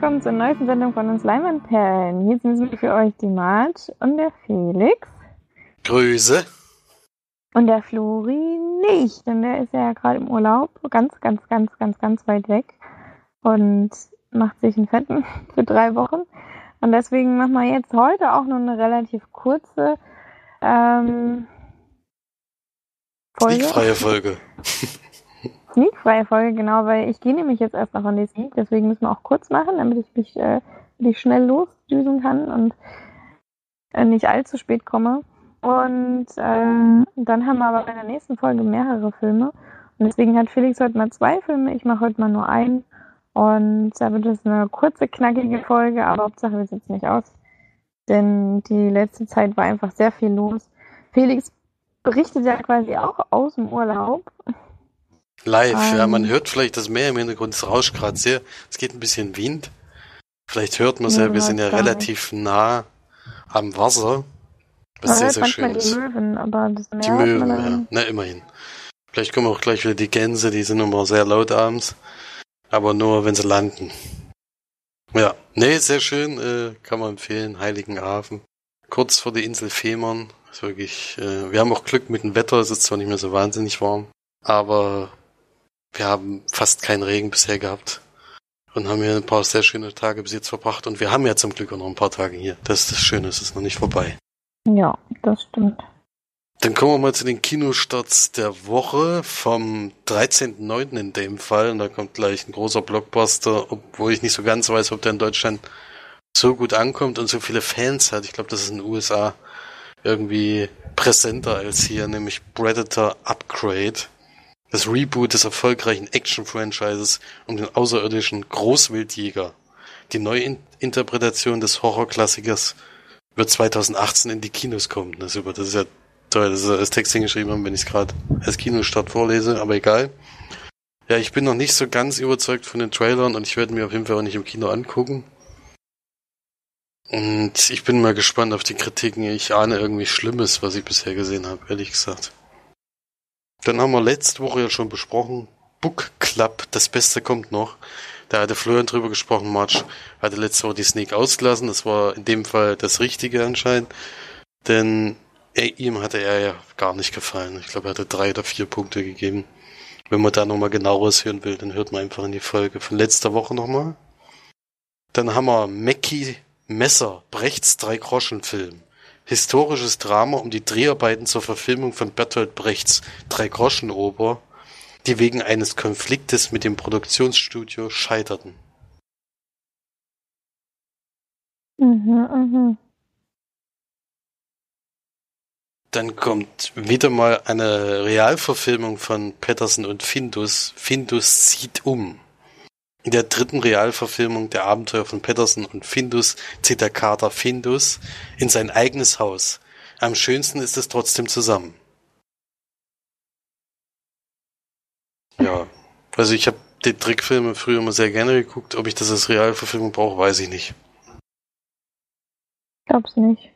willkommen zur neuesten Sendung von uns Leinwandperlen. Hier sind für euch die Mart und der Felix. Grüße. Und der Flori nicht, denn der ist ja gerade im Urlaub, ganz, ganz, ganz, ganz, ganz weit weg und macht sich einen Fetten für drei Wochen. Und deswegen machen wir jetzt heute auch nur eine relativ kurze ähm, Folge. Folge. Sneakfreie Folge, genau, weil ich gehe nämlich jetzt erst noch an die Sneak, deswegen müssen wir auch kurz machen, damit ich mich äh, ich schnell losdüsen kann und äh, nicht allzu spät komme. Und äh, dann haben wir aber in der nächsten Folge mehrere Filme. Und deswegen hat Felix heute mal zwei Filme, ich mache heute mal nur einen. Und da wird es eine kurze, knackige Folge, aber Hauptsache wir sitzen nicht aus. Denn die letzte Zeit war einfach sehr viel los. Felix berichtet ja quasi auch aus dem Urlaub. Live, um, ja, man ähm. hört vielleicht das Meer im Hintergrund, es rauscht gerade sehr. Es geht ein bisschen Wind. Vielleicht hört man es ja, wir sind ja relativ nah am Wasser. Was sehr, sehr schön ist. Die Möwen, aber das Meer die Möwen, ja. Na, immerhin. Vielleicht kommen auch gleich wieder die Gänse, die sind immer sehr laut abends. Aber nur, wenn sie landen. Ja, nee, sehr schön, äh, kann man empfehlen, Heiligenhafen. Kurz vor der Insel Fehmarn. Ist wirklich, äh, wir haben auch Glück mit dem Wetter, es ist zwar nicht mehr so wahnsinnig warm, aber wir haben fast keinen Regen bisher gehabt und haben hier ein paar sehr schöne Tage bis jetzt verbracht und wir haben ja zum Glück auch noch ein paar Tage hier. Das ist das Schöne, es ist noch nicht vorbei. Ja, das stimmt. Dann kommen wir mal zu den Kinostarts der Woche vom 13.09. in dem Fall. Und da kommt gleich ein großer Blockbuster, obwohl ich nicht so ganz weiß, ob der in Deutschland so gut ankommt und so viele Fans hat. Ich glaube, das ist in den USA irgendwie präsenter als hier, nämlich Predator Upgrade. Das Reboot des erfolgreichen Action-Franchises um den außerirdischen Großwildjäger. Die Neuinterpretation des Horrorklassikers wird 2018 in die Kinos kommen. Das ist, ja toll, dass sie das Text hingeschrieben haben, wenn ich es gerade als Kinostart vorlese, aber egal. Ja, ich bin noch nicht so ganz überzeugt von den Trailern und ich werde mir auf jeden Fall auch nicht im Kino angucken. Und ich bin mal gespannt auf die Kritiken. Ich ahne irgendwie Schlimmes, was ich bisher gesehen habe, ehrlich gesagt. Dann haben wir letzte Woche ja schon besprochen, Book Club, das Beste kommt noch. Da hatte Florian drüber gesprochen, March hatte letzte Woche die Sneak ausgelassen. Das war in dem Fall das Richtige anscheinend. Denn er, ihm hatte er ja gar nicht gefallen. Ich glaube, er hatte drei oder vier Punkte gegeben. Wenn man da nochmal genaueres hören will, dann hört man einfach in die Folge von letzter Woche nochmal. Dann haben wir Mackie Messer, Brechts Drei-Groschen-Film. Historisches Drama um die Dreharbeiten zur Verfilmung von Bertolt Brechts Drei-Groschen-Oper, die wegen eines Konfliktes mit dem Produktionsstudio scheiterten. Mhm, mhm. Dann kommt wieder mal eine Realverfilmung von Patterson und Findus. Findus zieht um. In der dritten Realverfilmung der Abenteuer von Patterson und Findus zieht der Kater Findus in sein eigenes Haus. Am schönsten ist es trotzdem zusammen. Ja, also ich habe die Trickfilme früher immer sehr gerne geguckt. Ob ich das als Realverfilmung brauche, weiß ich nicht. Glaub's nicht.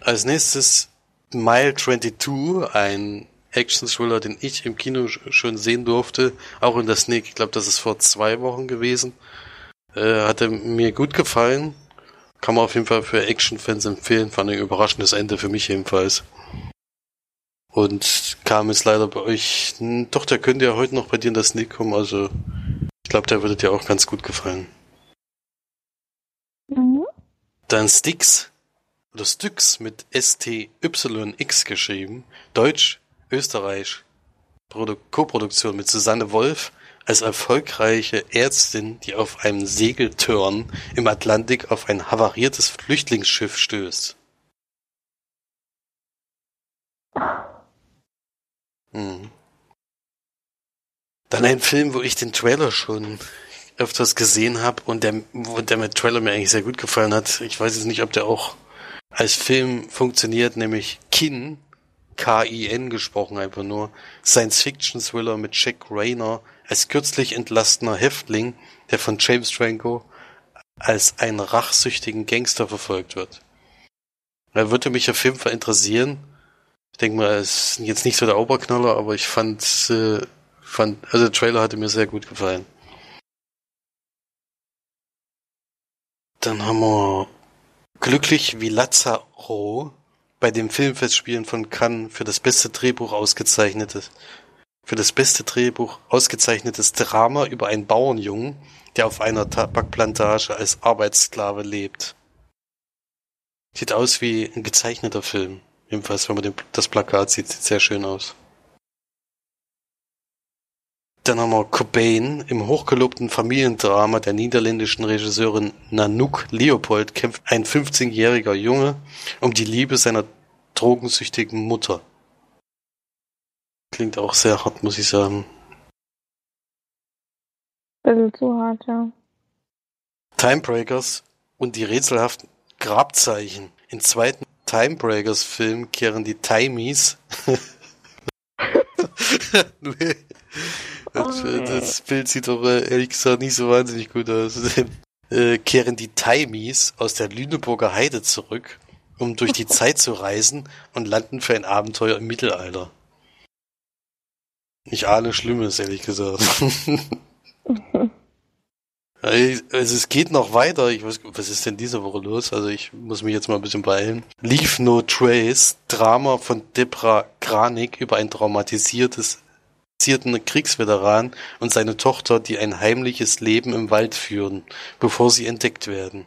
Als nächstes Mile 22, ein Action-Thriller, den ich im Kino schon sehen durfte, auch in der Sneak, ich glaube, das ist vor zwei Wochen gewesen. Äh, hatte mir gut gefallen. Kann man auf jeden Fall für Action-Fans empfehlen. Fand ein überraschendes Ende für mich jedenfalls. Und kam jetzt leider bei euch. Doch, der könnte ja heute noch bei dir in der Sneak kommen. Also ich glaube, der würde dir auch ganz gut gefallen. Mhm. Dann Sticks oder Styx mit S-T-Y-X geschrieben. Deutsch Österreich Co-Produktion mit Susanne Wolf als erfolgreiche Ärztin, die auf einem Segeltörn im Atlantik auf ein havariertes Flüchtlingsschiff stößt. Hm. Dann ein Film, wo ich den Trailer schon öfters gesehen habe und der, wo der mit Trailer mir eigentlich sehr gut gefallen hat. Ich weiß jetzt nicht, ob der auch als Film funktioniert, nämlich Kin K-I-N gesprochen, einfach nur. Science-Fiction-Thriller mit Jack Rayner als kürzlich entlastener Häftling, der von James Franco als einen rachsüchtigen Gangster verfolgt wird. Er würde mich auf jeden Fall interessieren. Ich denke mal, es ist jetzt nicht so der Oberknaller, aber ich fand, äh, fand, also der Trailer hatte mir sehr gut gefallen. Dann haben wir Glücklich wie Lazaro bei dem Filmfestspielen von Cannes für das beste Drehbuch ausgezeichnetes. Für das beste Drehbuch ausgezeichnetes Drama über einen Bauernjungen, der auf einer Tabakplantage als Arbeitssklave lebt. Sieht aus wie ein gezeichneter Film. Jedenfalls, wenn man den, das Plakat sieht, sieht sehr schön aus. Dann haben wir Cobain. Im hochgelobten Familiendrama der niederländischen Regisseurin Nanook Leopold kämpft ein 15-jähriger Junge um die Liebe seiner drogensüchtigen Mutter. Klingt auch sehr hart, muss ich sagen. Bisschen zu hart, ja. Timebreakers und die rätselhaften Grabzeichen. Im zweiten Timebreakers-Film kehren die Timies. Das, Oh, das Bild sieht doch äh, ehrlich gesagt nicht so wahnsinnig gut aus. äh, kehren die Timies aus der Lüneburger Heide zurück, um durch die Zeit zu reisen und landen für ein Abenteuer im Mittelalter. Ich ahne Schlimmes, ehrlich gesagt. Also es geht noch weiter. Ich weiß, was ist denn diese Woche los? Also ich muss mich jetzt mal ein bisschen beeilen. Leave No Trace, Drama von Debra Granik über ein traumatisiertes Kriegsveteran und seine Tochter, die ein heimliches Leben im Wald führen, bevor sie entdeckt werden.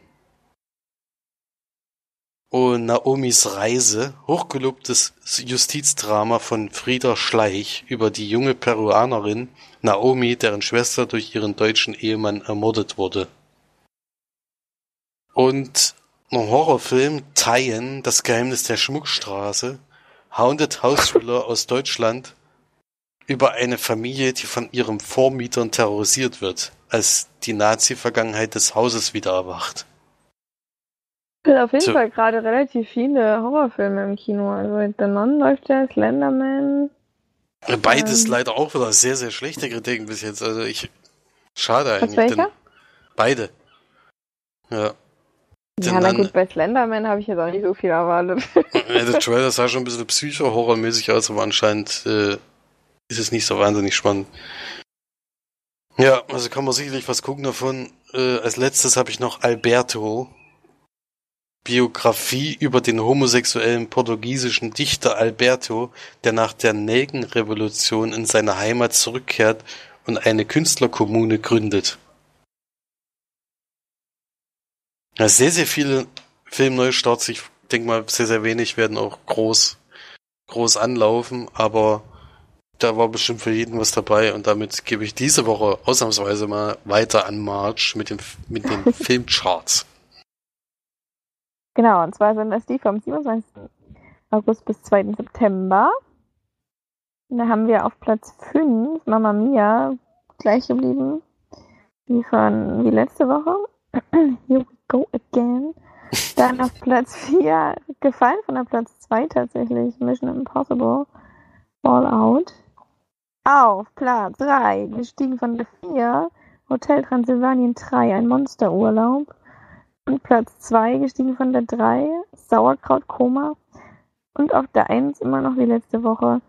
Und Naomis Reise, hochgelobtes Justizdrama von Frieda Schleich über die junge Peruanerin Naomi, deren Schwester durch ihren deutschen Ehemann ermordet wurde. Und ein Horrorfilm, Taien, das Geheimnis der Schmuckstraße, Hounded House Thriller aus Deutschland, über eine Familie, die von ihrem Vormietern terrorisiert wird, als die Nazi-Vergangenheit des Hauses wieder erwacht. Es gibt auf jeden So. Fall gerade relativ viele Horrorfilme im Kino. Also The Nun läuft ja, Slenderman. Beides Ähm. leider auch wieder sehr, sehr schlechte Kritiken bis jetzt. Also ich. Schade eigentlich. Denn beide. Ja. Ja, na gut, bei Slenderman habe ich jetzt auch nicht so viel erwartet. Ja, der Trailer sah schon ein bisschen psycho-horrormäßig aus, aber anscheinend äh, ist es nicht so wahnsinnig spannend. Ja, also kann man sicherlich was gucken davon. Äh, als letztes habe ich noch Alberto. Biografie über den homosexuellen portugiesischen Dichter Alberto, der nach der Nelkenrevolution in seine Heimat zurückkehrt und eine Künstlerkommune gründet. Ja, sehr, sehr viele Filmneustarts. Ich denke mal, sehr, sehr wenig werden auch groß, groß anlaufen, aber da war bestimmt für jeden was dabei und damit gebe ich diese Woche ausnahmsweise mal weiter an March mit, dem, mit den Filmcharts. Genau, und zwar sind das die vom 27. August bis 2. September. Und da haben wir auf Platz 5 Mamma Mia gleich geblieben wie von wie letzte Woche. Here we go again. Dann auf Platz 4 gefallen von der Platz 2 tatsächlich Mission Impossible Fallout. Auf Platz 3 gestiegen von der 4 Hotel Transylvanien 3 ein Monsterurlaub. Und Platz 2 gestiegen von der 3, Sauerkrautkoma. Und auf der 1 immer noch wie letzte Woche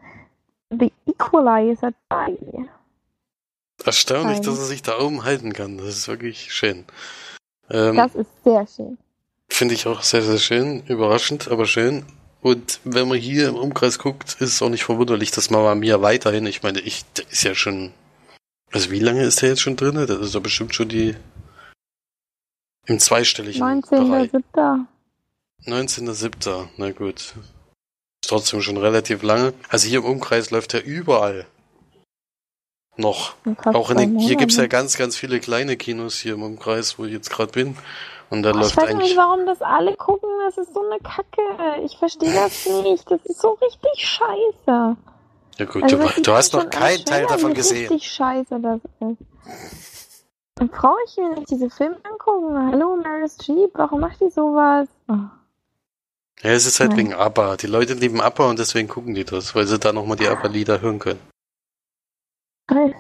The Equalizer 3. Erstaunlich, Nein. dass er sich da oben halten kann. Das ist wirklich schön. Ähm, Das ist sehr schön. Finde ich auch sehr, sehr schön. Überraschend, aber schön. Und wenn man hier im Umkreis guckt, ist es auch nicht verwunderlich, dass Mama Mia weiterhin, ich meine, ich, der ist ja schon, also wie lange ist der jetzt schon drin? Das ist doch bestimmt schon die, im zweistelligen Bereich. 19.07. 19.07. Na gut. Ist trotzdem schon relativ lange. Also hier im Umkreis läuft er überall. Noch. Auch in den, hier gibt's ja Monate. ganz, ganz viele kleine Kinos hier im Umkreis, wo ich jetzt gerade bin. Und da Oh, ich läuft weiß nicht, eigentlich. warum das alle gucken. Das ist so eine Kacke. Ich verstehe das nicht. Das ist so richtig scheiße. Ja gut, Also, du, du hast noch keinen Teil davon gesehen. richtig scheiße das ist. Dann brauche ich mir nicht diese Filme angucken. Hallo, Maris Jeep, warum macht die sowas? Oh. Ja, es ist halt Nein. wegen ABBA. Die Leute lieben ABBA und deswegen gucken die das, weil sie da nochmal die ABBA-Lieder hören können. Scheiße.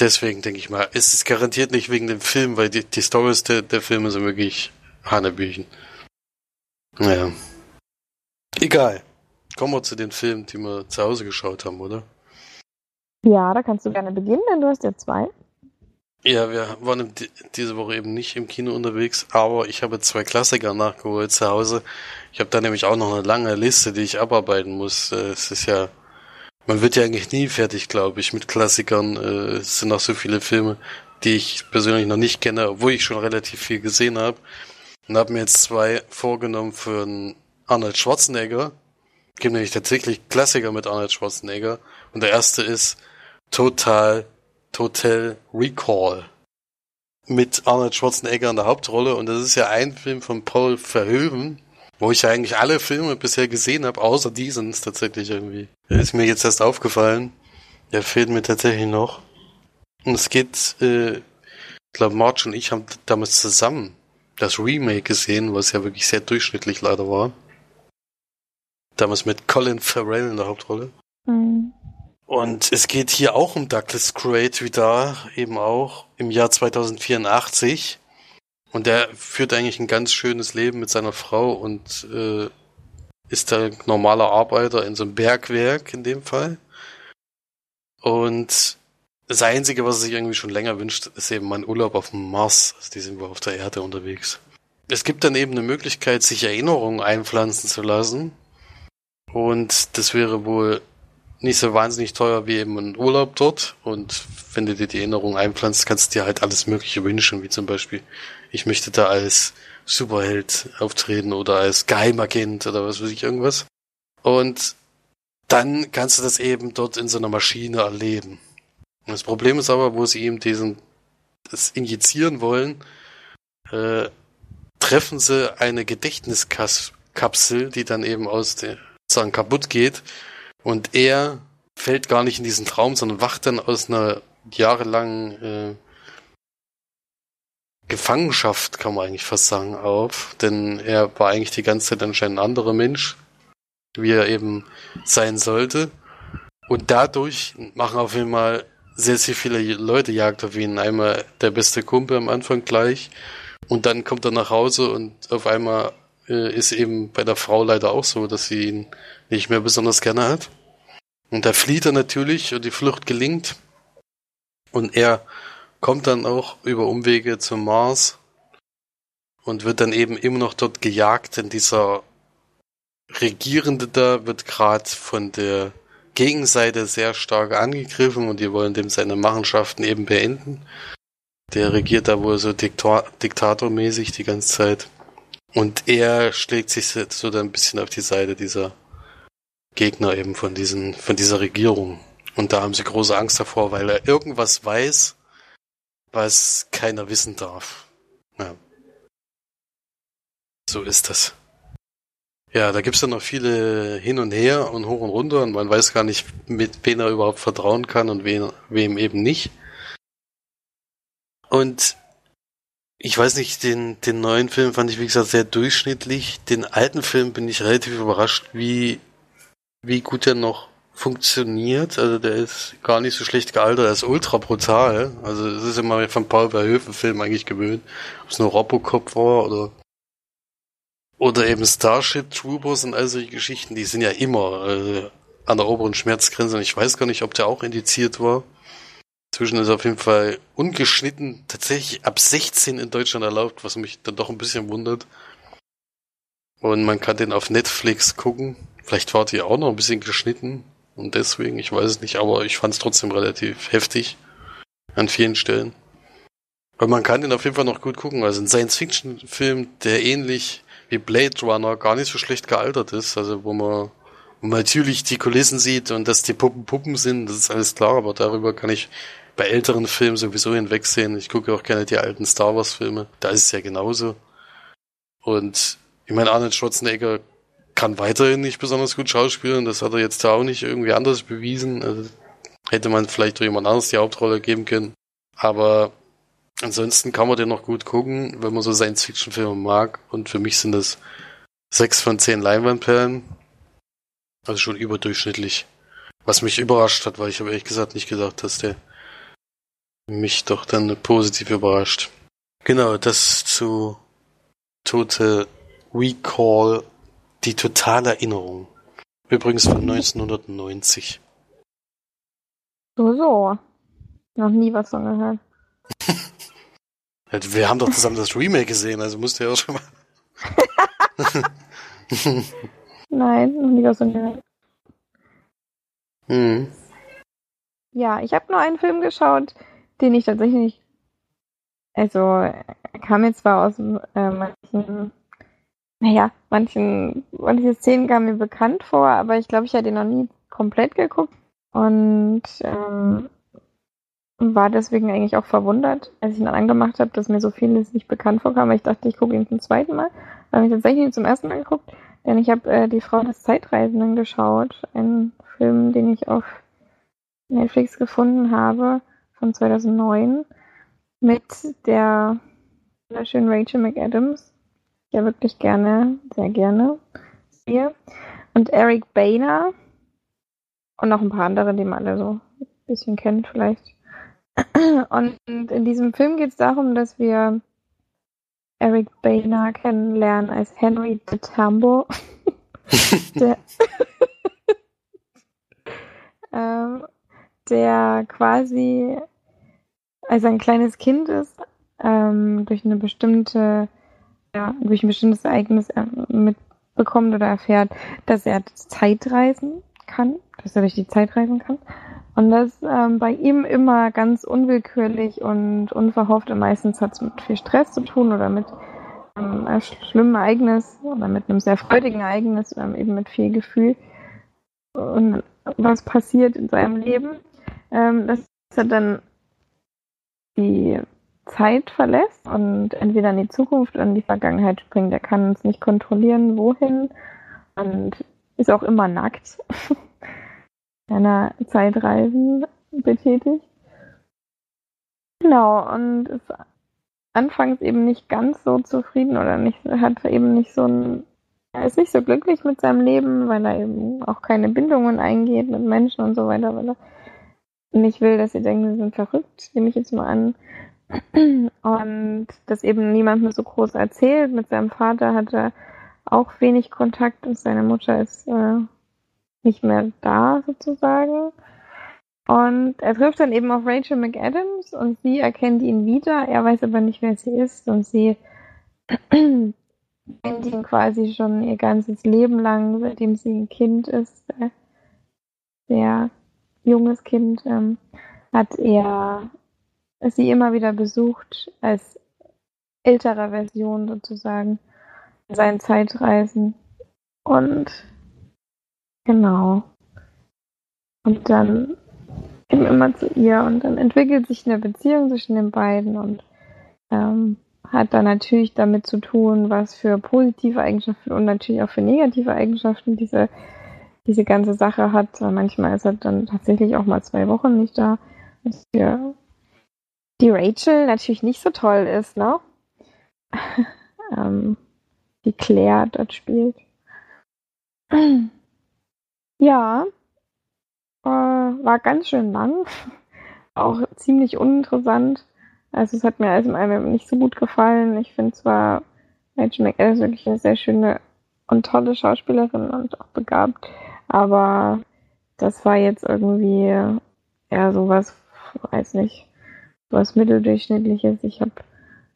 Deswegen denke ich mal, es ist garantiert nicht wegen dem Film, weil die, die Stories der, der Filme sind wirklich Hanebüchen. Naja. Egal. Kommen wir zu den Filmen, die wir zu Hause geschaut haben, oder? Ja, da kannst du gerne beginnen, denn du hast ja zwei. Ja, wir waren diese Woche eben nicht im Kino unterwegs, aber ich habe zwei Klassiker nachgeholt zu Hause. Ich habe da nämlich auch noch eine lange Liste, die ich abarbeiten muss. Äh, es ist ja, man wird ja eigentlich nie fertig, glaube ich, mit Klassikern. Äh, es sind auch so viele Filme, die ich persönlich noch nicht kenne, obwohl ich schon relativ viel gesehen habe. Und habe mir jetzt zwei vorgenommen für einen Arnold Schwarzenegger. Es gibt nämlich tatsächlich Klassiker mit Arnold Schwarzenegger. Und der erste ist Total Total Recall mit Arnold Schwarzenegger in der Hauptrolle und das ist ja ein Film von Paul Verhoeven, wo ich ja eigentlich alle Filme bisher gesehen habe, außer diesen tatsächlich irgendwie. Der ist mir jetzt erst aufgefallen. Der fehlt mir tatsächlich noch. Und es geht, äh, ich glaube, Marge und ich haben damals zusammen das Remake gesehen, was ja wirklich sehr durchschnittlich leider war. Damals mit Colin Farrell in der Hauptrolle. Mhm. Und es geht hier auch um Douglas Quaid wie da, eben auch im Jahr 2084. Und der führt eigentlich ein ganz schönes Leben mit seiner Frau und äh, ist da normaler Arbeiter in so einem Bergwerk in dem Fall. Und das Einzige, was er sich irgendwie schon länger wünscht, ist eben mein Urlaub auf dem Mars. Also die sind wir auf der Erde unterwegs. Es gibt dann eben eine Möglichkeit, sich Erinnerungen einpflanzen zu lassen. Und das wäre wohl nicht so wahnsinnig teuer wie eben ein Urlaub dort. Und wenn du dir die Erinnerung einpflanzt, kannst du dir halt alles Mögliche wünschen, wie zum Beispiel, ich möchte da als Superheld auftreten oder als Geheimagent oder was weiß ich irgendwas. Und dann kannst du das eben dort in so einer Maschine erleben. Und das Problem ist aber, wo sie ihm diesen das injizieren wollen, äh, treffen sie eine Gedächtniskapsel, die dann eben aus der sagen kaputt geht und er fällt gar nicht in diesen Traum, sondern wacht dann aus einer jahrelangen äh, Gefangenschaft, kann man eigentlich fast sagen, auf. Denn er war eigentlich die ganze Zeit anscheinend ein anderer Mensch, wie er eben sein sollte. Und dadurch machen auf jeden Fall sehr, sehr viele Leute Jagd auf ihn. Einmal der beste Kumpel am Anfang gleich. Und dann kommt er nach Hause und auf einmal äh, ist eben bei der Frau leider auch so, dass sie ihn nicht mehr besonders gerne hat. Und da flieht er natürlich und die Flucht gelingt. Und er kommt dann auch über Umwege zum Mars und wird dann eben immer noch dort gejagt, denn dieser Regierende da wird gerade von der Gegenseite sehr stark angegriffen und die wollen dem seine Machenschaften eben beenden. Der regiert da wohl so Diktor diktatormäßig die ganze Zeit. Und er schlägt sich so dann ein bisschen auf die Seite dieser Gegner eben von diesen, von dieser Regierung. Und da haben sie große Angst davor, weil er irgendwas weiß, was keiner wissen darf. Ja. So ist das. Ja, da gibt's dann noch viele hin und her und hoch und runter und man weiß gar nicht, mit wem er überhaupt vertrauen kann und wen, wem eben nicht. Und ich weiß nicht, den, den neuen Film fand ich, wie gesagt, sehr durchschnittlich. Den alten Film bin ich relativ überrascht, wie wie gut der noch funktioniert. Also der ist gar nicht so schlecht gealtert, er ist ultra brutal. Also es ist immer von Paul Verhoeven Film eigentlich gewöhnt. Ob es nur Robocop war oder oder eben Starship Troopers und all solche Geschichten, die sind ja immer äh, an der oberen Schmerzgrenze und ich weiß gar nicht, ob der auch indiziert war. Zwischen ist auf jeden Fall ungeschnitten tatsächlich ab 16 in Deutschland erlaubt, was mich dann doch ein bisschen wundert. Und man kann den auf Netflix gucken. Vielleicht war die auch noch ein bisschen geschnitten und deswegen, ich weiß es nicht, aber ich fand es trotzdem relativ heftig an vielen Stellen. Und man kann den auf jeden Fall noch gut gucken. Also ein Science-Fiction-Film, der ähnlich wie Blade Runner gar nicht so schlecht gealtert ist. Also wo man, wo man natürlich die Kulissen sieht und dass die Puppen Puppen sind, das ist alles klar, aber darüber kann ich bei älteren Filmen sowieso hinwegsehen. Ich gucke auch gerne die alten Star Wars-Filme. Da ist es ja genauso. Und ich meine, Arnold Schwarzenegger kann weiterhin nicht besonders gut schauspielen. Das hat er jetzt auch nicht irgendwie anders bewiesen. Also hätte man vielleicht jemand anderes die Hauptrolle geben können. Aber ansonsten kann man den noch gut gucken, wenn man so Science-Fiction-Filme mag. Und für mich sind das sechs von zehn Leinwandperlen. Also schon überdurchschnittlich. Was mich überrascht hat, weil ich habe ehrlich gesagt nicht gedacht, dass der mich doch dann positiv überrascht. Genau, das zu Tote Recall die totale Erinnerung. Übrigens von 1990. So, so. Noch nie was von gehört. Wir haben doch zusammen das Remake gesehen, also musst du ja auch schon mal. Nein, noch nicht aus dem Mhm. Ja, ich habe nur einen Film geschaut, den ich tatsächlich. Also, er kam jetzt zwar aus äh, manchen. Naja, manchen, manche Szenen kamen mir bekannt vor, aber ich glaube, ich hatte ihn noch nie komplett geguckt. Und ähm, war deswegen eigentlich auch verwundert, als ich ihn angemacht habe, dass mir so vieles nicht bekannt vorkam. Ich dachte, ich gucke ihn zum zweiten Mal. Dann habe ich tatsächlich zum ersten Mal geguckt, denn ich habe äh, Die Frau des Zeitreisenden geschaut. Einen Film, den ich auf Netflix gefunden habe, von 2009, mit der wunderschönen Rachel McAdams. Ja wirklich gerne, sehr gerne sehe. Und Eric Boehner. Und noch ein paar andere, die man alle so ein bisschen kennt vielleicht. Und in diesem Film geht es darum, dass wir Eric Boehner kennenlernen als Henry de Tambo. der, ähm, der quasi als ein kleines Kind ist, ähm, durch eine bestimmte, ja, durch ein bestimmtes Ereignis äh, mitbekommt oder erfährt, dass er Zeitreisen kann, dass er durch die Zeit reisen kann. Und das ähm, bei ihm immer ganz unwillkürlich und unverhofft und meistens hat es mit viel Stress zu tun oder mit ähm, einem schlimmen Ereignis oder mit einem sehr freudigen Ereignis, ähm, eben mit viel Gefühl und was passiert in seinem Leben, ähm, dass er dann die Zeit verlässt und entweder in die Zukunft oder in die Vergangenheit springt. Er kann es nicht kontrollieren, wohin und ist auch immer nackt. einer Zeitreisen betätigt. Genau, und ist anfangs eben nicht ganz so zufrieden oder nicht, hat eben nicht so ein, er ist nicht so glücklich mit seinem Leben, weil er eben auch keine Bindungen eingeht mit Menschen und so weiter, weil er nicht will, dass sie denken, sie sind verrückt, nehme ich jetzt mal an. Und das eben niemandem so groß erzählt. Mit seinem Vater hat er auch wenig Kontakt und seine Mutter ist äh, nicht mehr da sozusagen. Und er trifft dann eben auf Rachel McAdams und sie erkennt ihn wieder. Er weiß aber nicht, wer sie ist und sie kennt ihn quasi schon ihr ganzes Leben lang, seitdem sie ein Kind ist, äh, sehr junges Kind, ähm, hat er sie immer wieder besucht als älterer Version sozusagen in seinen Zeitreisen. Und Genau. Und dann eben immer zu ihr und dann entwickelt sich eine Beziehung zwischen den beiden und ähm, hat dann natürlich damit zu tun, was für positive Eigenschaften und natürlich auch für negative Eigenschaften diese, diese ganze Sache hat. Manchmal ist er dann tatsächlich auch mal zwei Wochen nicht da. Was für die Rachel natürlich nicht so toll ist, ne? ähm, die Claire dort spielt. Ja, äh, war ganz schön lang, auch ziemlich uninteressant. Also es hat mir alles in allem nicht so gut gefallen. Ich finde zwar Rachel McAdams wirklich eine sehr schöne und tolle Schauspielerin und auch begabt, aber das war jetzt irgendwie eher sowas, weiß nicht, was mitteldurchschnittliches. Ich habe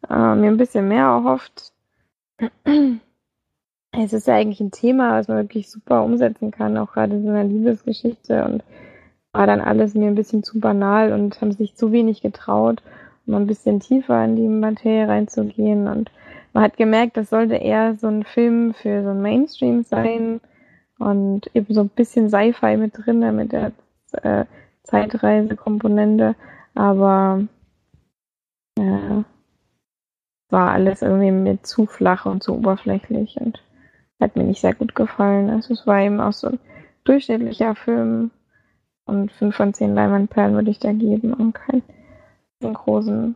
äh, mir ein bisschen mehr erhofft. es ist ja eigentlich ein Thema, was man wirklich super umsetzen kann, auch gerade in einer Liebesgeschichte und war dann alles mir ein bisschen zu banal und haben sich zu wenig getraut, um ein bisschen tiefer in die Materie reinzugehen und man hat gemerkt, das sollte eher so ein Film für so ein Mainstream sein und eben so ein bisschen Sci-Fi mit drin, mit der äh, Zeitreise-Komponente, aber ja, war alles irgendwie mir zu flach und zu oberflächlich und hat mir nicht sehr gut gefallen. Also es war eben auch so ein durchschnittlicher Film und 5 von 10 Leinwandperlen würde ich da geben und keinen großen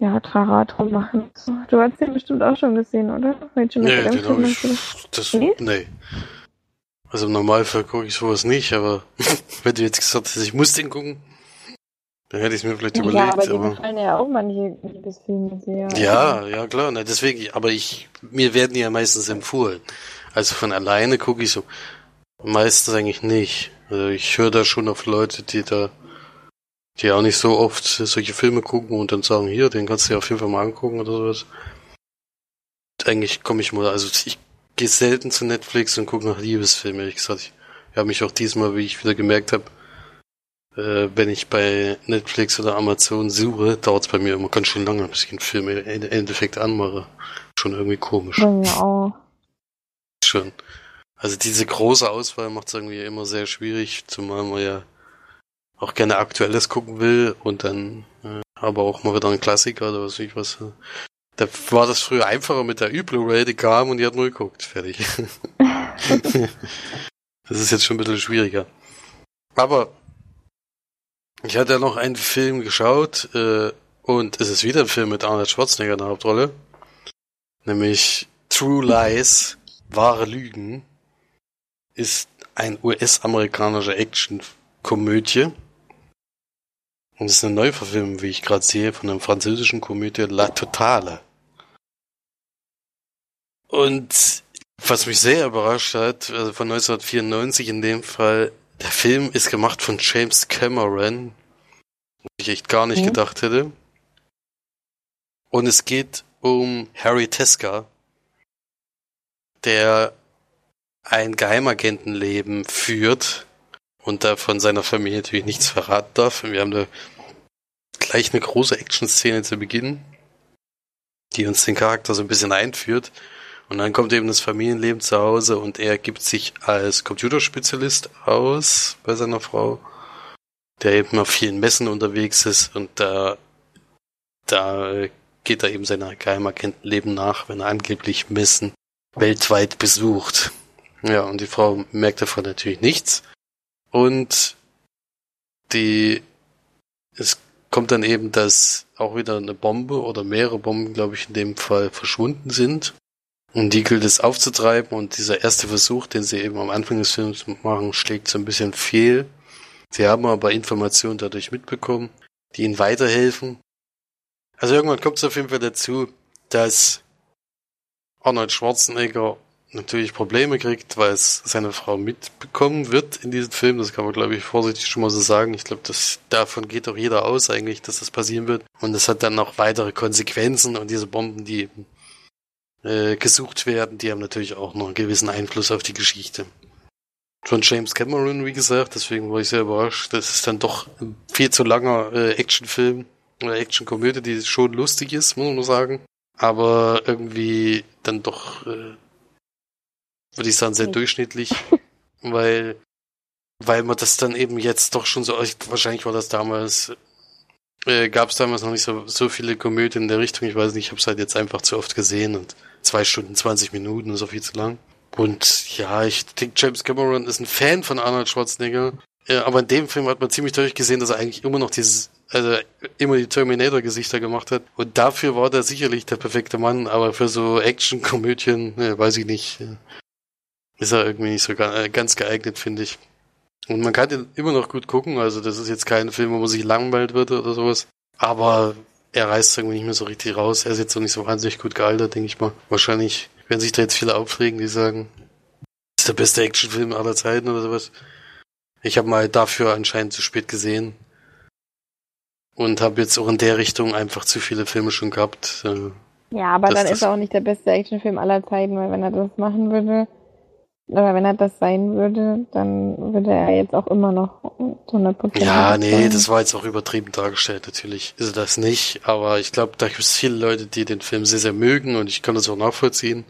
ja, Trara drum machen. Du hast den bestimmt auch schon gesehen, oder? Rachel nee, den ich, das, nee? nee. Also im Normalfall gucke ich sowas nicht, aber wenn du jetzt gesagt hast, ich muss den gucken, dann hätte ich es mir vielleicht ja, überlegt. Ja, aber, aber die gefallen ja auch manche Liebesfilme sehr. Ja, ja, klar. Ne, deswegen, aber ich, mir werden die ja meistens empfohlen. Also von alleine gucke ich so. Meistens eigentlich nicht. Also ich höre da schon auf Leute, die da, die auch nicht so oft solche Filme gucken und dann sagen, hier, den kannst du dir auf jeden Fall mal angucken oder sowas. Eigentlich komme ich mal, also ich gehe selten zu Netflix und gucke nach Liebesfilmen, ehrlich gesagt. Ich habe mich auch diesmal, wie ich wieder gemerkt habe, äh, wenn ich bei Netflix oder Amazon suche, dauert es bei mir immer ganz schön lange, bis ich einen Film im Endeffekt anmache. Schon irgendwie komisch. Mir auch. Schon. Also diese große Auswahl macht es irgendwie immer sehr schwierig, zumal man ja auch gerne Aktuelles gucken will und dann äh, aber auch mal wieder ein Klassiker oder was weiß ich was. Da war das früher einfacher mit der Ü-Blu-ray, die kam und die hat nur geguckt. Fertig. das ist jetzt schon ein bisschen schwieriger. Aber ich hatte ja noch einen Film geschaut äh, und es ist wieder ein Film mit Arnold Schwarzenegger in der Hauptrolle. Nämlich True Lies, wahre Lügen, ist ein US-amerikanischer Action-Komödie. Und es ist eine Neuverfilmung, wie ich gerade sehe, von einer französischen Komödie La Totale. Und was mich sehr überrascht hat, also von 1994 in dem Fall, der Film ist gemacht von James Cameron, was ich echt gar nicht mhm. gedacht hätte. Und es geht um Harry Teska, der ein Geheimagentenleben führt und da von seiner Familie natürlich nichts verraten darf. Wir haben da gleich eine große Action-Szene zu Beginn, die uns den Charakter so ein bisschen einführt. Und dann kommt eben das Familienleben zu Hause und er gibt sich als Computerspezialist aus bei seiner Frau, der eben auf vielen Messen unterwegs ist und da, da geht er eben seiner Geheimagentenleben nach, wenn er angeblich Messen weltweit besucht. Ja, und die Frau merkt davon natürlich nichts. Und die, es kommt dann eben, dass auch wieder eine Bombe oder mehrere Bomben, glaube ich, in dem Fall verschwunden sind. Und die gilt es aufzutreiben und dieser erste Versuch, den sie eben am Anfang des Films machen, schlägt so ein bisschen fehl. Sie haben aber Informationen dadurch mitbekommen, die ihnen weiterhelfen. Also irgendwann kommt es auf jeden Fall dazu, dass Arnold Schwarzenegger natürlich Probleme kriegt, weil es seine Frau mitbekommen wird in diesem Film. Das kann man, glaube ich, vorsichtig schon mal so sagen. Ich glaube, das, davon geht auch jeder aus eigentlich, dass das passieren wird. Und es hat dann noch weitere Konsequenzen und diese Bomben, die eben äh, gesucht werden, die haben natürlich auch noch einen gewissen Einfluss auf die Geschichte. Von James Cameron, wie gesagt, deswegen war ich sehr überrascht. Das ist dann doch ein viel zu langer äh, Actionfilm oder Actionkomödie, die schon lustig ist, muss man sagen. Aber irgendwie dann doch, äh, würde ich sagen, sehr durchschnittlich, weil, weil man das dann eben jetzt doch schon so, wahrscheinlich war das damals äh, gab es damals noch nicht so, so viele Komödien in der Richtung. Ich weiß nicht, ich habe es halt jetzt einfach zu oft gesehen und zwei Stunden, 20 Minuten ist auch viel zu lang. Und ja, ich denke, James Cameron ist ein Fan von Arnold Schwarzenegger. Ja, aber in dem Film hat man ziemlich deutlich gesehen, dass er eigentlich immer noch dieses, also immer die Terminator-Gesichter gemacht hat. Und dafür war der sicherlich der perfekte Mann, aber für so Action-Komödien, ne, weiß ich nicht, ist er irgendwie nicht so ganz geeignet, finde ich. Und man kann den immer noch gut gucken, also das ist jetzt kein Film, wo man sich langweilt wird oder sowas. Aber er reißt irgendwie nicht mehr so richtig raus. Er ist jetzt auch nicht so wahnsinnig gut gealtert, denke ich mal. Wahrscheinlich werden sich da jetzt viele aufregen, die sagen, das ist der beste Actionfilm aller Zeiten oder sowas. Ich habe mal dafür anscheinend zu spät gesehen. Und habe jetzt auch in der Richtung einfach zu viele Filme schon gehabt. Äh, ja, aber dann ist er auch nicht der beste Actionfilm aller Zeiten, weil wenn er das machen würde, oder wenn er das sein würde, dann würde er jetzt auch immer noch 100% Ja, nee, sein. das war jetzt auch übertrieben dargestellt. Natürlich ist er das nicht, aber ich glaube, da gibt es viele Leute, die den Film sehr, sehr mögen und ich kann das auch nachvollziehen.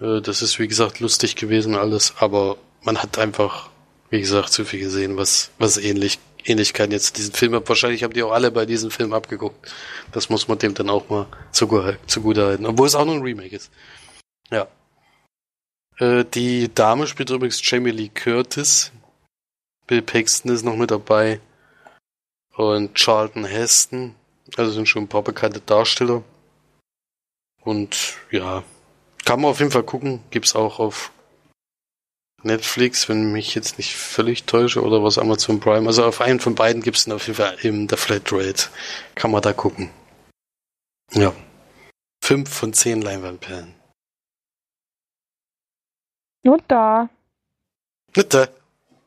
Äh, das ist, wie gesagt, lustig gewesen alles, aber man hat einfach, wie gesagt, zu viel gesehen, was, was ähnlich, Ähnlichkeiten jetzt diesen Film hat. Wahrscheinlich haben die auch alle bei diesem Film abgeguckt. Das muss man dem dann auch mal zugute halten. Obwohl es auch nur ein Remake ist. Ja. Äh, die Dame spielt übrigens Jamie Lee Curtis. Bill Paxton ist noch mit dabei. Und Charlton Heston. Also sind schon ein paar bekannte Darsteller. Und ja, kann man auf jeden Fall gucken. Gibt's auch auf Netflix, wenn mich jetzt nicht völlig täusche, oder was Amazon Prime. Also auf einen von beiden gibt's dann auf jeden Fall in der Flatrate. Kann man da gucken. Ja. Fünf von zehn Leinwandperlen. Nur da. Bitte.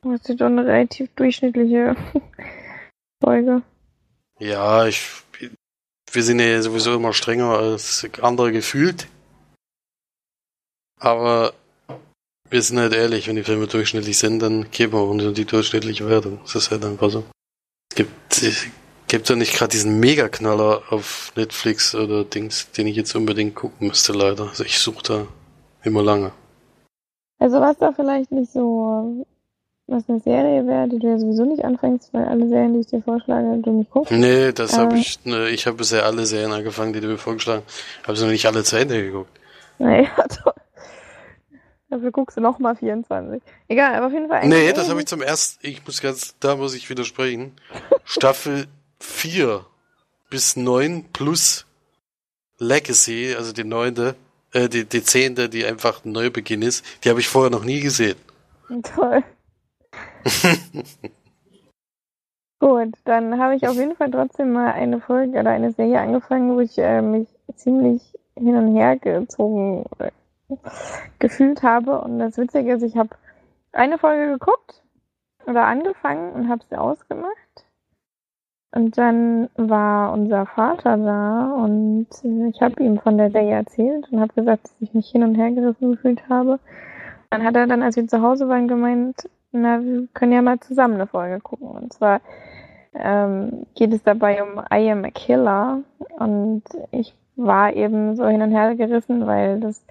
Das ist doch eine relativ durchschnittliche Folge. Ja, ich, wir sind ja sowieso immer strenger als andere gefühlt. Aber wir sind halt ehrlich, wenn die Filme durchschnittlich sind, dann geben wir unter die durchschnittliche Wertung. Das ist halt einfach so. Es gibt, es gibt ja nicht gerade diesen Megaknaller auf Netflix oder Dings, den ich jetzt unbedingt gucken müsste, leider. Also ich suche da immer lange. Also was da vielleicht nicht so was eine Serie wäre, die du ja sowieso nicht anfängst, weil alle Serien, die ich dir vorschlage, du nicht guckst. Nee, das habe ähm, ich, ne, ich habe bisher alle Serien angefangen, die du mir vorgeschlagen hast. Habe sie noch nicht alle zu Ende geguckt. Naja, toll. Dafür guckst du nochmal 24. Egal, aber auf jeden Fall. Nee, das habe ich zum ersten, ich muss ganz, da muss ich widersprechen. Staffel 4 bis 9 plus Legacy, also die neunte, äh, die, die zehnte, die einfach ein Neubeginn ist, die habe ich vorher noch nie gesehen. Toll. Gut, dann habe ich auf jeden Fall trotzdem mal eine Folge oder eine Serie angefangen, wo ich äh, mich ziemlich hin und her gezogen äh, gefühlt habe. Und das Witzige ist, ich habe eine Folge geguckt oder angefangen und habe sie ausgemacht. Und dann war unser Vater da und äh, ich habe ihm von der Serie erzählt und habe gesagt, dass ich mich hin und her gerissen gefühlt habe. Dann hat er dann, als wir zu Hause waren, gemeint, na, wir können ja mal zusammen eine Folge gucken. Und zwar ähm, geht es dabei um I Am a Killer. Und ich war eben so hin und her gerissen, weil das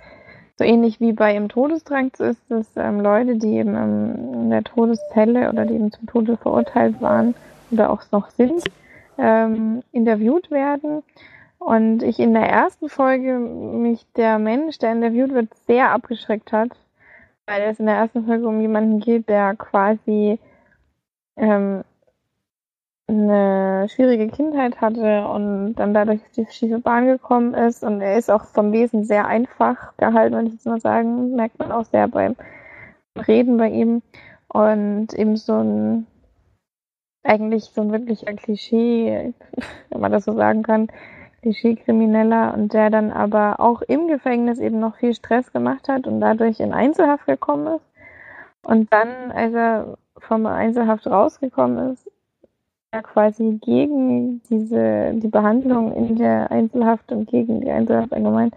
so ähnlich wie bei im Todesdrang ist, dass ähm, Leute, die eben ähm, in der Todeszelle oder die eben zum Tode verurteilt waren oder auch noch sind, ähm, interviewt werden. Und ich in der ersten Folge mich der Mensch, der interviewt wird, sehr abgeschreckt hat, weil es in der ersten Folge um jemanden geht, der quasi ähm, eine schwierige Kindheit hatte und dann dadurch auf die schiefe Bahn gekommen ist. Und er ist auch vom Wesen sehr einfach gehalten, wenn ich jetzt mal sagen. Merkt man auch sehr beim Reden bei ihm. Und eben so ein, eigentlich so ein wirklicher Klischee, wenn man das so sagen kann, Klischee-Krimineller und der dann aber auch im Gefängnis eben noch viel Stress gemacht hat und dadurch in Einzelhaft gekommen ist. Und dann, als er vom Einzelhaft rausgekommen ist, er quasi gegen diese, die Behandlung in der Einzelhaft und gegen die Einzelhaft allgemein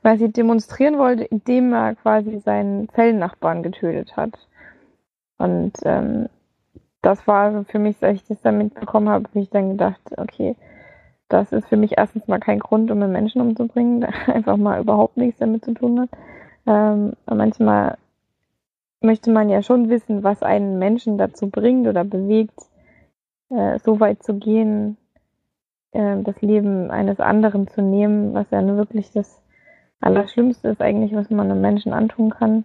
quasi demonstrieren wollte, indem er quasi seinen Zellennachbarn getötet hat. Und ähm, das war für mich, als ich das dann mitbekommen habe, habe ich dann gedacht, okay, das ist für mich erstens mal kein Grund, um einen Menschen umzubringen, der einfach mal überhaupt nichts damit zu tun hat. Ähm, manchmal möchte man ja schon wissen, was einen Menschen dazu bringt oder bewegt, äh, so weit zu gehen, äh, das Leben eines anderen zu nehmen, was ja nur wirklich das Allerschlimmste ist eigentlich, was man einem Menschen antun kann.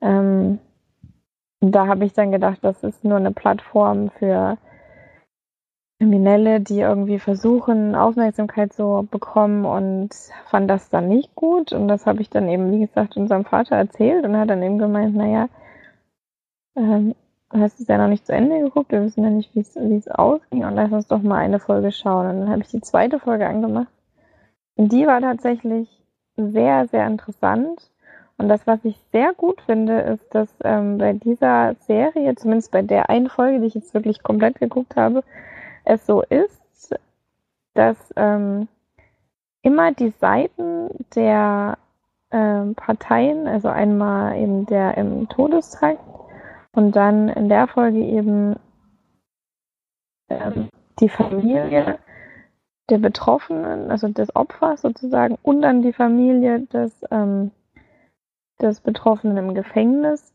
Ähm, da habe ich dann gedacht, das ist nur eine Plattform für Kriminelle, die irgendwie versuchen, Aufmerksamkeit zu bekommen und fand das dann nicht gut. Und das habe ich dann eben, wie gesagt, unserem Vater erzählt und hat dann eben gemeint, naja, ähm, du hast es ja noch nicht zu Ende geguckt, wir wissen ja nicht, wie es ausging und lass uns doch mal eine Folge schauen. Und dann habe ich die zweite Folge angemacht. Und die war tatsächlich sehr, sehr interessant. Und das, was ich sehr gut finde, ist, dass ähm, bei dieser Serie, zumindest bei der einen Folge, die ich jetzt wirklich komplett geguckt habe, es so ist, dass ähm, immer die Seiten der ähm, Parteien, also einmal eben der im Todestag und dann in der Folge eben ähm, die Familie der Betroffenen, also des Opfers sozusagen, und dann die Familie des, ähm, des Betroffenen im Gefängnis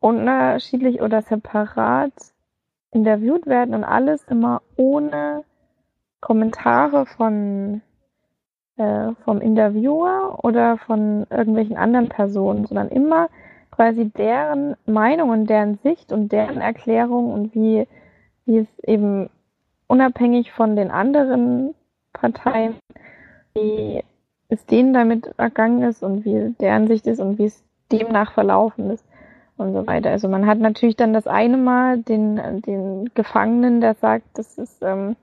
unterschiedlich oder separat interviewt werden und alles immer ohne Kommentare von äh, vom Interviewer oder von irgendwelchen anderen Personen, sondern immer quasi deren Meinung und deren Sicht und deren Erklärung und wie, wie es eben unabhängig von den anderen Parteien, wie es denen damit ergangen ist und wie deren Sicht ist und wie es demnach verlaufen ist und so weiter. Also man hat natürlich dann das eine Mal den, den Gefangenen, der sagt, das ist, ähm,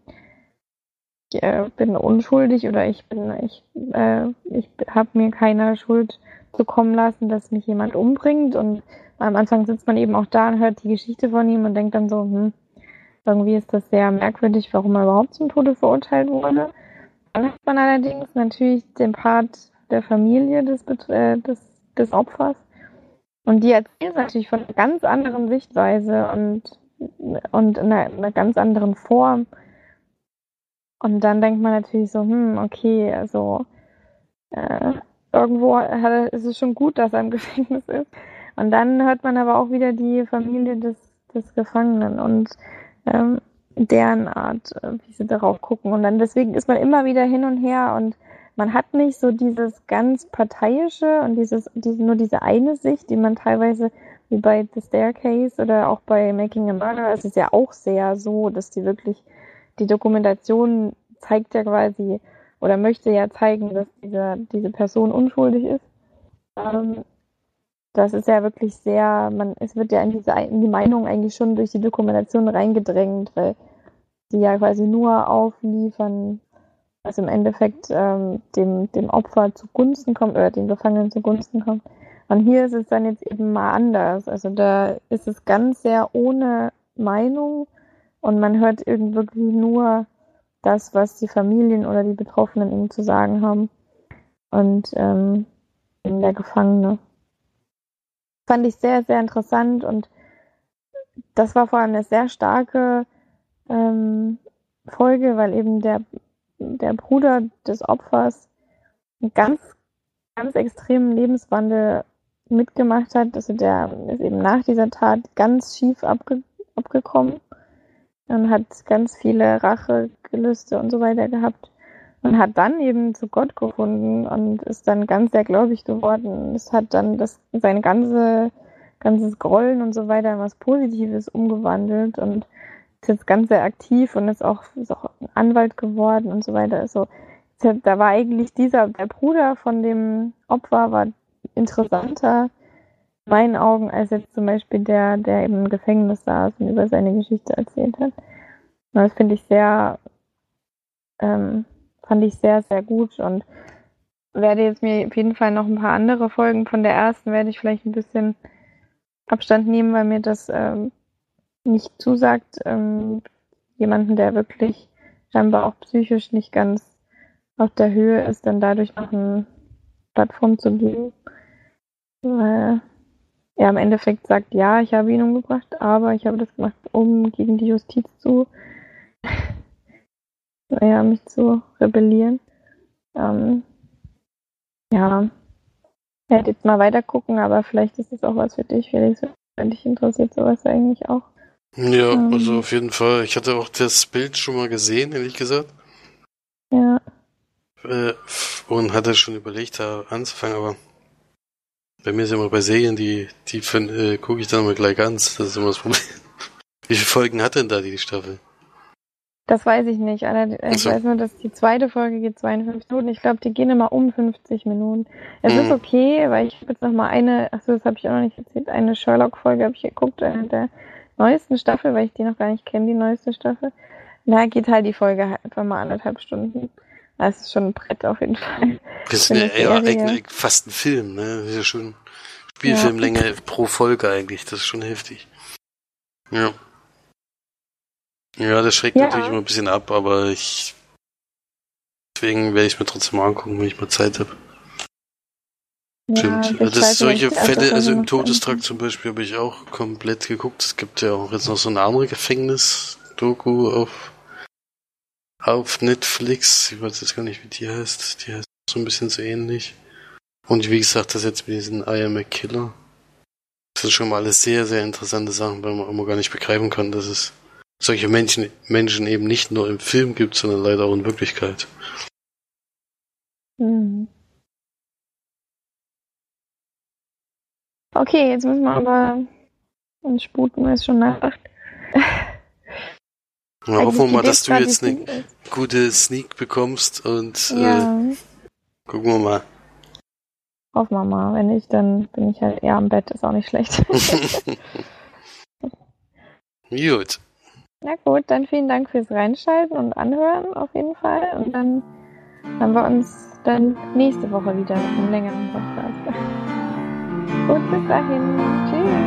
ich äh, bin unschuldig oder ich bin, ich, äh, ich habe mir keine Schuld zukommen lassen, dass mich jemand umbringt. Und am Anfang sitzt man eben auch da und hört die Geschichte von ihm und denkt dann so, hm, irgendwie ist das sehr merkwürdig, warum er überhaupt zum Tode verurteilt wurde. Dann hat man allerdings natürlich den Part der Familie des, äh, des, des Opfers. Und die erzählen natürlich von einer ganz anderen Sichtweise und, und in einer, einer ganz anderen Form. Und dann denkt man natürlich so, hm, okay, also äh, irgendwo hat, ist es schon gut, dass er im Gefängnis ist. Und dann hört man aber auch wieder die Familie des, des Gefangenen und ähm, deren Art, äh, wie sie darauf gucken. Und dann deswegen ist man immer wieder hin und her und man hat nicht so dieses ganz parteiische und dieses, diese, nur diese eine Sicht, die man teilweise wie bei The Staircase oder auch bei Making a Murder, es ist ja auch sehr so, dass die wirklich, die Dokumentation zeigt ja quasi oder möchte ja zeigen, dass diese, diese Person unschuldig ist. Ähm, das ist ja wirklich sehr, man, es wird ja in, diese, in die Meinung eigentlich schon durch die Dokumentation reingedrängt, weil sie ja quasi nur aufliefern, was im Endeffekt ähm, dem, dem Opfer zugunsten kommt oder dem Gefangenen zugunsten kommt. Und hier ist es dann jetzt eben mal anders. Also da ist es ganz sehr ohne Meinung und man hört eben wirklich nur das, was die Familien oder die Betroffenen ihm zu sagen haben. Und ähm, der Gefangene. Fand ich sehr, sehr interessant und das war vor allem eine sehr starke ähm, Folge, weil eben der, der Bruder des Opfers einen ganz, ganz extremen Lebenswandel mitgemacht hat. Also der ist eben nach dieser Tat ganz schief abge abgekommen und hat ganz viele Rachegelüste und so weiter gehabt und hat dann eben zu Gott gefunden und ist dann ganz sehr gläubig geworden. Es hat dann das sein ganze ganzes Grollen und so weiter in was Positives umgewandelt und ist jetzt ganz sehr aktiv und ist auch, ist auch Anwalt geworden und so weiter. Also da war eigentlich dieser, der Bruder von dem Opfer war interessanter in meinen Augen als jetzt zum Beispiel der, der eben im Gefängnis saß und über seine Geschichte erzählt hat. Und das finde ich sehr, ähm, fand ich sehr, sehr gut und werde jetzt mir auf jeden Fall noch ein paar andere Folgen von der ersten werde ich vielleicht ein bisschen Abstand nehmen, weil mir das ähm, nicht zusagt. Ähm, jemanden, der wirklich scheinbar auch psychisch nicht ganz auf der Höhe ist, dann dadurch noch eine Plattform zu geben. Weil er im Endeffekt sagt, ja, ich habe ihn umgebracht, aber ich habe das gemacht, um gegen die Justiz zu, naja, mich zu rebellieren. Ähm, ja, ich werde jetzt mal weiter gucken, aber vielleicht ist das auch was für dich, Felix, wenn dich interessiert sowas eigentlich auch. Ja, ähm, also auf jeden Fall. Ich hatte auch das Bild schon mal gesehen, ehrlich gesagt. Ja. Äh, und hatte schon überlegt, da anzufangen, aber bei mir ist immer bei Serien, die, die äh, gucke ich dann immer gleich ganz. Das ist immer das Problem. Wie viele Folgen hat denn da die Staffel? Das weiß ich nicht. Ich weiß nur, dass die zweite Folge geht 52 Minuten. Ich glaube, die gehen immer um 50 Minuten. Es mhm. ist okay, weil ich habe jetzt noch mal eine, achso, das habe ich auch noch nicht erzählt, eine Sherlock-Folge habe ich geguckt, eine der neuesten Staffel, weil ich die noch gar nicht kenne, die neueste Staffel. Da geht halt die Folge halt etwa mal anderthalb Stunden. Das ist schon ein Brett auf jeden Fall. Das ist eine, ja, eigentlich fast ein Film, ne? Das ist ja schon Spielfilmlänge ja. pro Folge eigentlich. Das ist schon heftig. Ja. Ja, das schreckt ja. natürlich immer ein bisschen ab, aber ich. Deswegen werde ich es mir trotzdem mal angucken, wenn ich mal Zeit habe. Ja, Stimmt. Das ist solche Fälle, also im Todestrakt zum Beispiel habe ich auch komplett geguckt. Es gibt ja auch jetzt noch so eine andere Gefängnis-Doku auf, auf Netflix. Ich weiß jetzt gar nicht, wie die heißt. Die heißt so ein bisschen so ähnlich. Und wie gesagt, das jetzt mit diesen I am a Killer. Das sind schon mal alles sehr, sehr interessante Sachen, weil man immer gar nicht begreifen kann, dass es solche Menschen, Menschen eben nicht nur im Film gibt, sondern leider auch in Wirklichkeit. Mhm. Okay, jetzt müssen wir aber uns sputen, weil es schon nach acht. Na, hoffen wir mal, dass du jetzt eine gute Sneak bekommst und ja. äh, gucken wir mal. Hoffen wir mal. Wenn nicht, dann bin ich halt eher am Bett, ist auch nicht schlecht. gut. Na gut, dann vielen Dank fürs Reinschalten und Anhören auf jeden Fall. Und dann haben wir uns dann nächste Woche wieder mit einem längeren Podcast. Gut, bis dahin. Tschüss.